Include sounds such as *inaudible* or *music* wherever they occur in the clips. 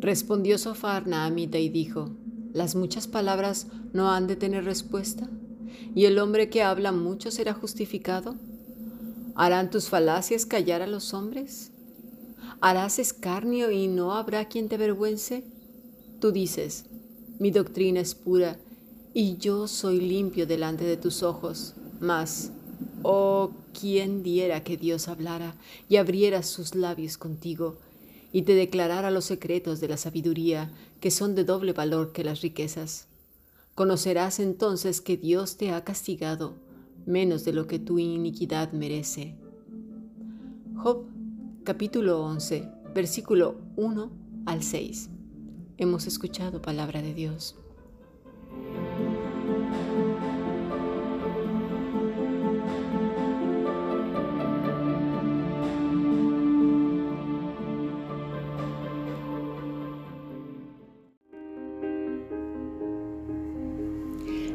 Respondió Sofar Naamita y dijo, ¿las muchas palabras no han de tener respuesta? ¿Y el hombre que habla mucho será justificado? ¿Harán tus falacias callar a los hombres? ¿Harás escarnio y no habrá quien te avergüence? Tú dices, mi doctrina es pura y yo soy limpio delante de tus ojos, mas, oh, quién diera que Dios hablara y abriera sus labios contigo y te declarara los secretos de la sabiduría que son de doble valor que las riquezas. Conocerás entonces que Dios te ha castigado menos de lo que tu iniquidad merece. Job capítulo 11, versículo 1 al 6. Hemos escuchado palabra de Dios.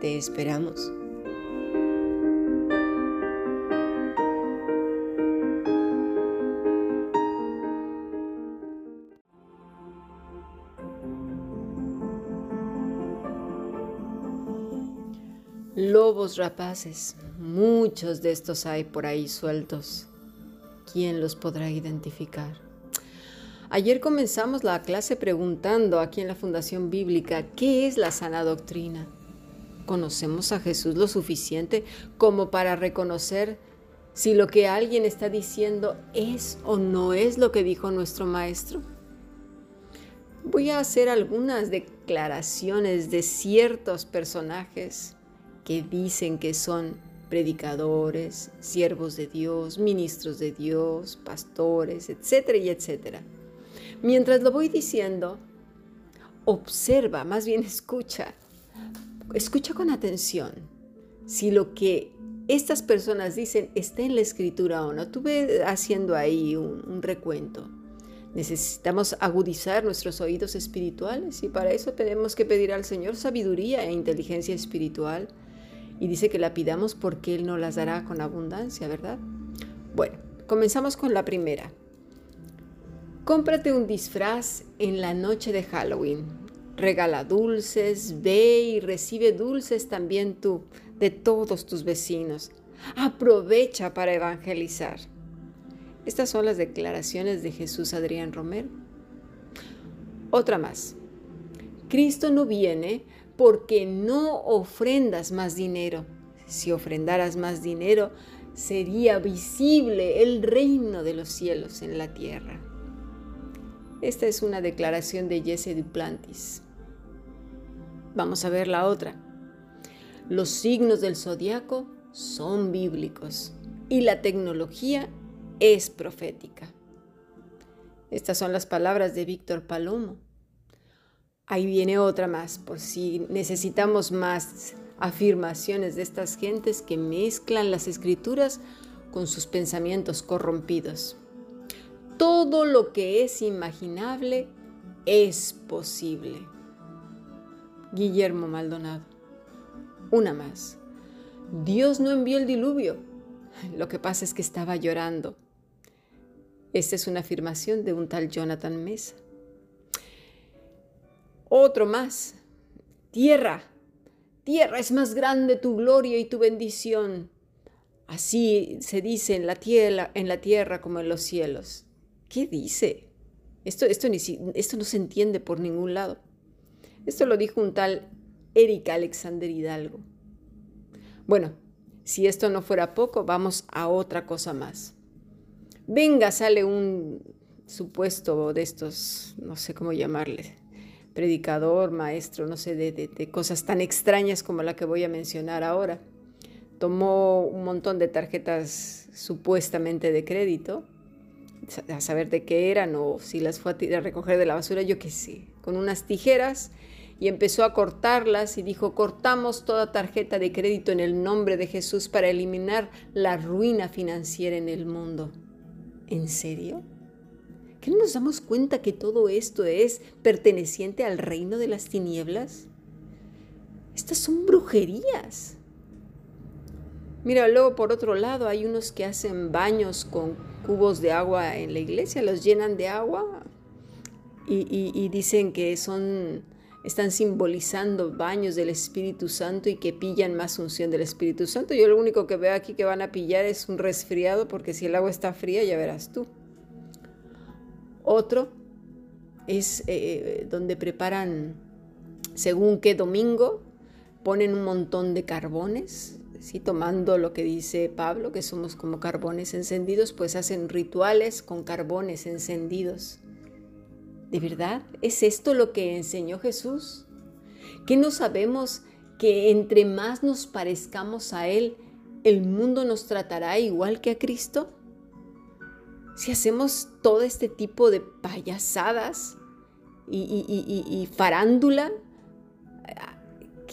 Te esperamos. Lobos rapaces, muchos de estos hay por ahí sueltos. ¿Quién los podrá identificar? Ayer comenzamos la clase preguntando aquí en la Fundación Bíblica, ¿qué es la sana doctrina? ¿Conocemos a Jesús lo suficiente como para reconocer si lo que alguien está diciendo es o no es lo que dijo nuestro Maestro? Voy a hacer algunas declaraciones de ciertos personajes que dicen que son predicadores, siervos de Dios, ministros de Dios, pastores, etcétera y etcétera. Mientras lo voy diciendo, observa, más bien escucha escucha con atención si lo que estas personas dicen está en la escritura o no. Estuve haciendo ahí un, recuento. Necesitamos agudizar nuestros oídos espirituales y para eso tenemos que pedir al Señor sabiduría e inteligencia espiritual. Y dice que la pidamos porque Él nos las dará con abundancia, ¿verdad? Bueno, comenzamos con la primera. Cómprate un disfraz en la noche de Halloween regala dulces, ve y recibe dulces también tú de todos tus vecinos. Aprovecha para evangelizar. Estas son las declaraciones de Jesús Adrián Romero. Otra más. Cristo no viene porque no ofrendas más dinero. Si ofrendaras más dinero, sería visible el reino de los cielos en la tierra. Esta es una declaración de Jesse Duplantis. Vamos a ver la otra. Los signos del zodiaco son bíblicos y la tecnología es profética. Estas son las palabras de Víctor Palomo. Ahí viene otra más, por si necesitamos más afirmaciones de estas gentes que mezclan las escrituras con sus pensamientos corrompidos. Todo lo que es imaginable es posible. Guillermo Maldonado. Una más. Dios no envió el diluvio. Lo que pasa es que estaba llorando. Esta es una afirmación de un tal Jonathan Mesa. Otro más. Tierra. Tierra es más grande tu gloria y tu bendición. Así se dice en la tierra, en la tierra como en los cielos. ¿Qué dice? Esto, esto, esto no se entiende por ningún lado. Esto lo dijo un tal Erika Alexander Hidalgo. Bueno, si esto no fuera poco, vamos a otra cosa más. Venga, sale un supuesto de estos, no sé cómo llamarle, predicador, maestro, no sé, de, cosas tan extrañas como la que voy a mencionar ahora. Tomó un montón de tarjetas supuestamente de crédito a saber de qué eran o si las fue a recoger de la basura, yo qué sé, con unas tijeras y empezó a cortarlas y dijo, cortamos toda tarjeta de crédito en el nombre de Jesús para eliminar la ruina financiera en el mundo. ¿En serio? ¿Que no nos damos cuenta que todo esto es perteneciente al reino de las tinieblas? Estas son brujerías. Mira, luego por otro lado hay unos que hacen baños con cubos de agua en la iglesia, los llenan de agua y, dicen que son, están simbolizando baños del Espíritu Santo y que pillan más unción del Espíritu Santo. Yo lo único que veo aquí que van a pillar es un resfriado porque si el agua está fría ya verás tú. Otro es eh, eh, donde preparan, según qué domingo, ponen un montón de carbones tomando lo que dice Pablo, que somos como carbones encendidos, pues hacen rituales con carbones encendidos. ¿De verdad? ¿Es esto lo que enseñó Jesús? ¿Que no sabemos que entre más nos parezcamos a Él, el mundo nos tratará igual que a Cristo? Si hacemos todo este tipo de payasadas y, farándula,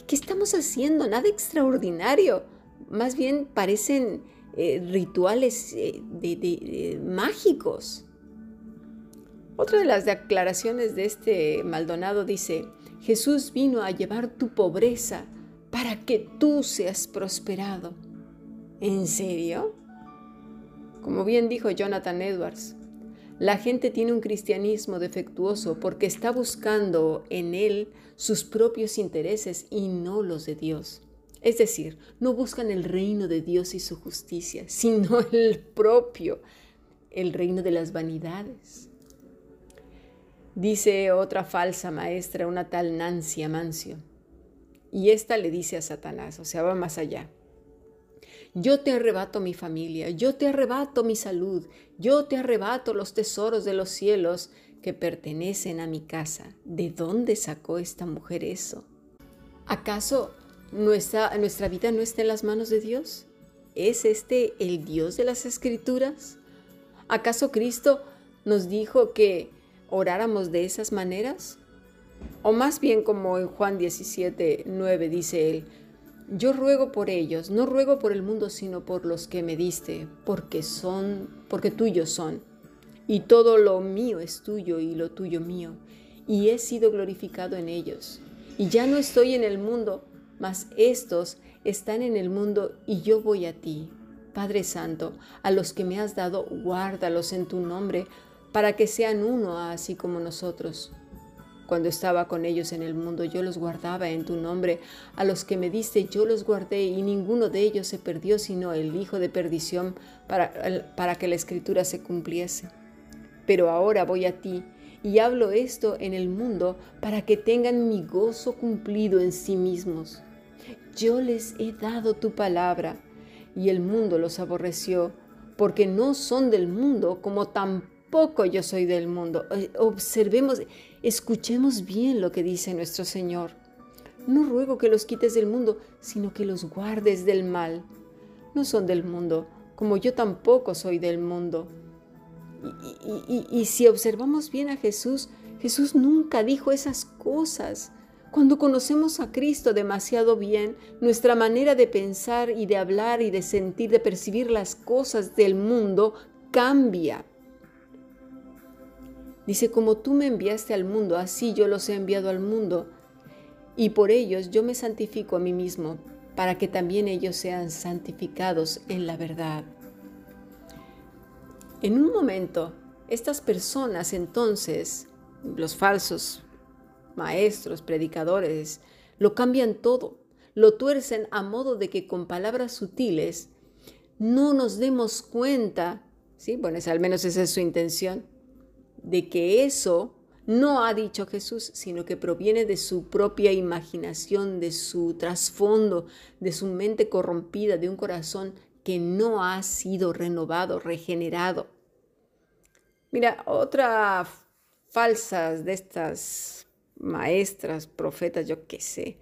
¿qué estamos haciendo? Nada extraordinario más bien parecen eh, rituales eh, mágicos. Otra de las declaraciones de este Maldonado dice, Jesús vino a llevar tu pobreza para que tú seas prosperado. ¿En serio? Como bien dijo Jonathan Edwards, la gente tiene un cristianismo defectuoso porque está buscando en él sus propios intereses y no los de Dios. Es decir, no buscan el reino de Dios y su justicia, sino el propio, el reino de las vanidades. Dice otra falsa maestra, una tal Nancy Amancio, y esta le dice a Satanás, o sea, va más allá. Yo te arrebato mi familia, yo te arrebato mi salud, yo te arrebato los tesoros de los cielos que pertenecen a mi casa. ¿De dónde sacó esta mujer eso? ¿Acaso nuestra, nuestra vida no está en las manos de Dios? ¿Es este el Dios de las Escrituras? ¿Acaso Cristo nos dijo que oráramos de esas maneras? O más bien como en Juan 17, 9 dice él, yo ruego por ellos, no ruego por el mundo, sino por los que me diste, porque son, porque tuyos son. Y todo lo mío es tuyo y lo tuyo mío, y he sido glorificado en ellos. Y ya no estoy en el mundo, mas estos están en el mundo y yo voy a ti. Padre Santo, a los que me has dado, guárdalos en tu nombre, para que sean uno así como nosotros. Cuando estaba con ellos en el mundo, yo los guardaba en tu nombre. A los que me diste, yo los guardé, y ninguno de ellos se perdió, sino el hijo de perdición, para, que la escritura se cumpliese. Pero ahora voy a ti, y hablo esto en el mundo, para que tengan mi gozo cumplido en sí mismos. Yo les he dado tu palabra y el mundo los aborreció, porque no son del mundo como tampoco yo soy del mundo. Eh, observemos, escuchemos bien lo que dice nuestro Señor. No ruego que los quites del mundo, sino que los guardes del mal. No son del mundo, como yo tampoco soy del mundo. Y, y si observamos bien a Jesús, Jesús nunca dijo esas cosas. Cuando conocemos a Cristo demasiado bien, nuestra manera de pensar y de hablar y de sentir, de percibir las cosas del mundo cambia. Dice, como tú me enviaste al mundo, así yo los he enviado al mundo, y por ellos yo me santifico a mí mismo, para que también ellos sean santificados en la verdad. En un momento, estas personas entonces, los falsos maestros, predicadores, lo cambian todo, lo tuercen a modo de que con palabras sutiles no nos demos cuenta, ¿sí? Bueno, al menos esa es su intención, de que eso no ha dicho Jesús, sino que proviene de su propia imaginación, de su trasfondo, de su mente corrompida, de un corazón que no ha sido renovado, regenerado. Mira, otra falsas de estas maestras, profetas, yo qué sé,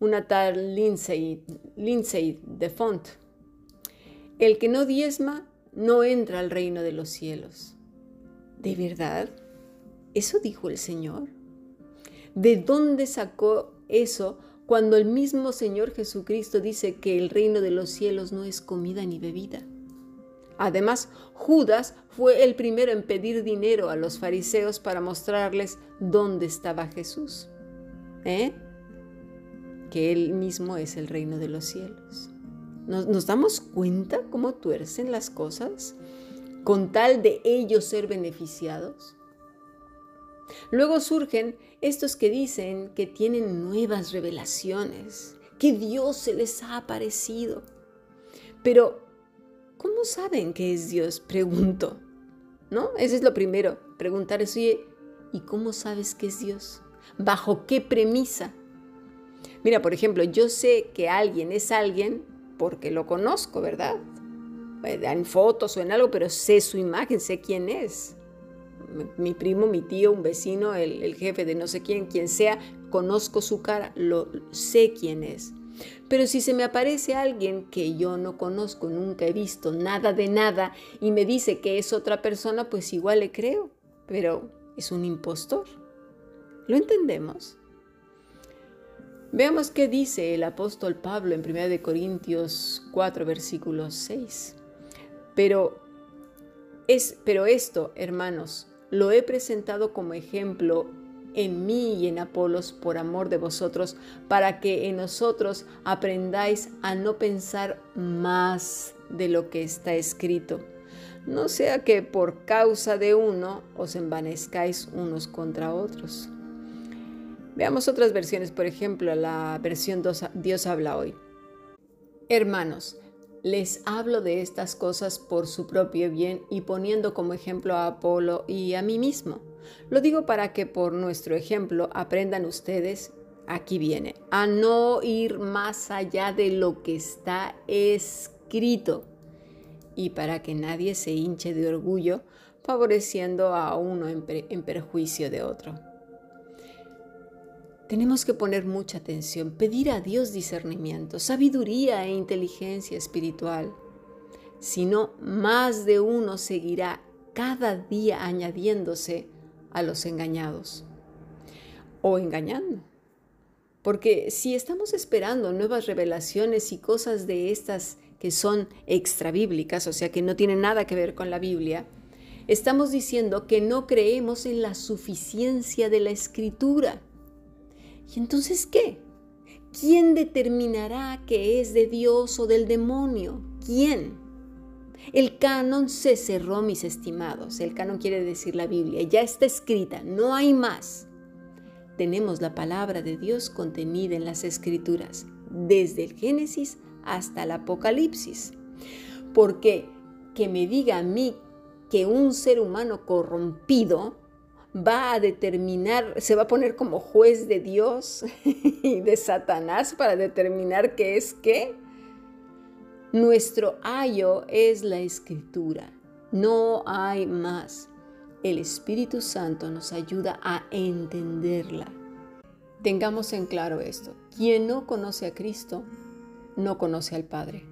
una tal Lindsay, Lindsay de Font. El que no diezma no entra al reino de los cielos. ¿De verdad? ¿Eso dijo el Señor? ¿De dónde sacó eso cuando el mismo Señor Jesucristo dice que el reino de los cielos no es comida ni bebida? Además, Judas fue el primero en pedir dinero a los fariseos para mostrarles dónde estaba Jesús. ¿Eh? Que Él mismo es el reino de los cielos. ¿Nos, ¿Nos, damos cuenta cómo tuercen las cosas con tal de ellos ser beneficiados? Luego surgen estos que dicen que tienen nuevas revelaciones, que Dios se les ha aparecido. Pero ¿Cómo saben que es Dios? *laughs* Pregunto. ¿No? Ese es lo primero. Preguntar es, oye, ¿y cómo sabes que es Dios? ¿Bajo qué premisa? Mira, por ejemplo, yo sé que alguien es alguien porque lo conozco, ¿verdad? Eh, en fotos o en algo, pero sé su imagen, sé quién es. Mi primo, mi tío, un vecino, el, el jefe de no sé quién, quien sea, conozco su cara, lo sé quién es. Pero si se me aparece alguien que yo no conozco, nunca he visto nada de nada y me dice que es otra persona, pues igual le creo, pero es un impostor. ¿Lo entendemos? Veamos qué dice el apóstol Pablo en 1 Corintios 4, versículo 6. Pero, es, pero esto, hermanos, lo he presentado como ejemplo en mí y en Apolos por amor de vosotros, para que en nosotros aprendáis a no pensar más de lo que está escrito. No sea que por causa de uno os envanezcáis unos contra otros. Veamos otras versiones, por ejemplo, la versión Dios habla hoy. Hermanos, les hablo de estas cosas por su propio bien y poniendo como ejemplo a Apolo y a mí mismo lo digo para que por nuestro ejemplo aprendan ustedes, aquí viene, a no ir más allá de lo que está escrito y para que nadie se hinche de orgullo favoreciendo a uno en, en perjuicio de otro. Tenemos que poner mucha atención, pedir a Dios discernimiento, sabiduría e inteligencia espiritual. Si no, más de uno seguirá cada día añadiéndose a los engañados o engañando. Porque si estamos esperando nuevas revelaciones y cosas de estas que son extrabíblicas, o sea, que no tienen nada que ver con la Biblia, estamos diciendo que no creemos en la suficiencia de la escritura. ¿Y entonces qué? ¿Quién determinará que es de Dios o del demonio? ¿Quién? El canon se cerró, mis estimados. El canon quiere decir la Biblia. Ya está escrita, no hay más. Tenemos la palabra de Dios contenida en las escrituras, desde el Génesis hasta el Apocalipsis. Porque que me diga a mí que un ser humano corrompido va a determinar, se va a poner como juez de Dios *laughs* y de Satanás para determinar qué es qué, nuestro ayo es la escritura. No hay más. El Espíritu Santo nos ayuda a entenderla. Tengamos en claro esto. Quien no conoce a Cristo, no conoce al Padre.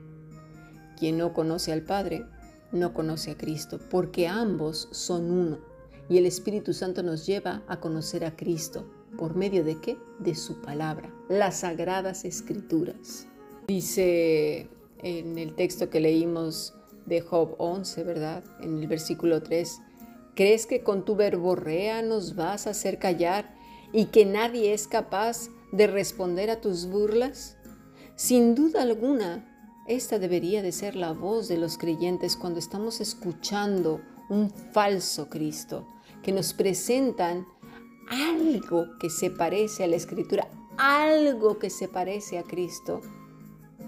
Quien no conoce al Padre, no conoce a Cristo, porque ambos son uno. Y el Espíritu Santo nos lleva a conocer a Cristo. ¿Por medio de qué? De su palabra, las sagradas escrituras. Dice en el texto que leímos de Job 11, ¿verdad? En el versículo 3. ¿Crees que con tu verborrea nos vas a hacer callar y que nadie es capaz de responder a tus burlas? Sin duda alguna, esta debería de ser la voz de los creyentes cuando estamos escuchando un falso Cristo, que nos presentan algo que se parece a la Escritura, algo que se parece a Cristo,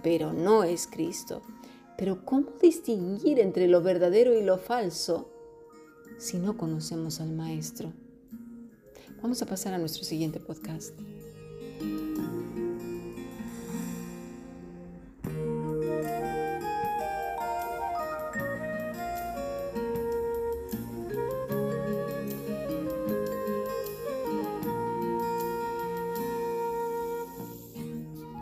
pero no es Cristo. Pero ¿cómo distinguir entre lo verdadero y lo falso si no conocemos al Maestro? Vamos a pasar a nuestro siguiente podcast.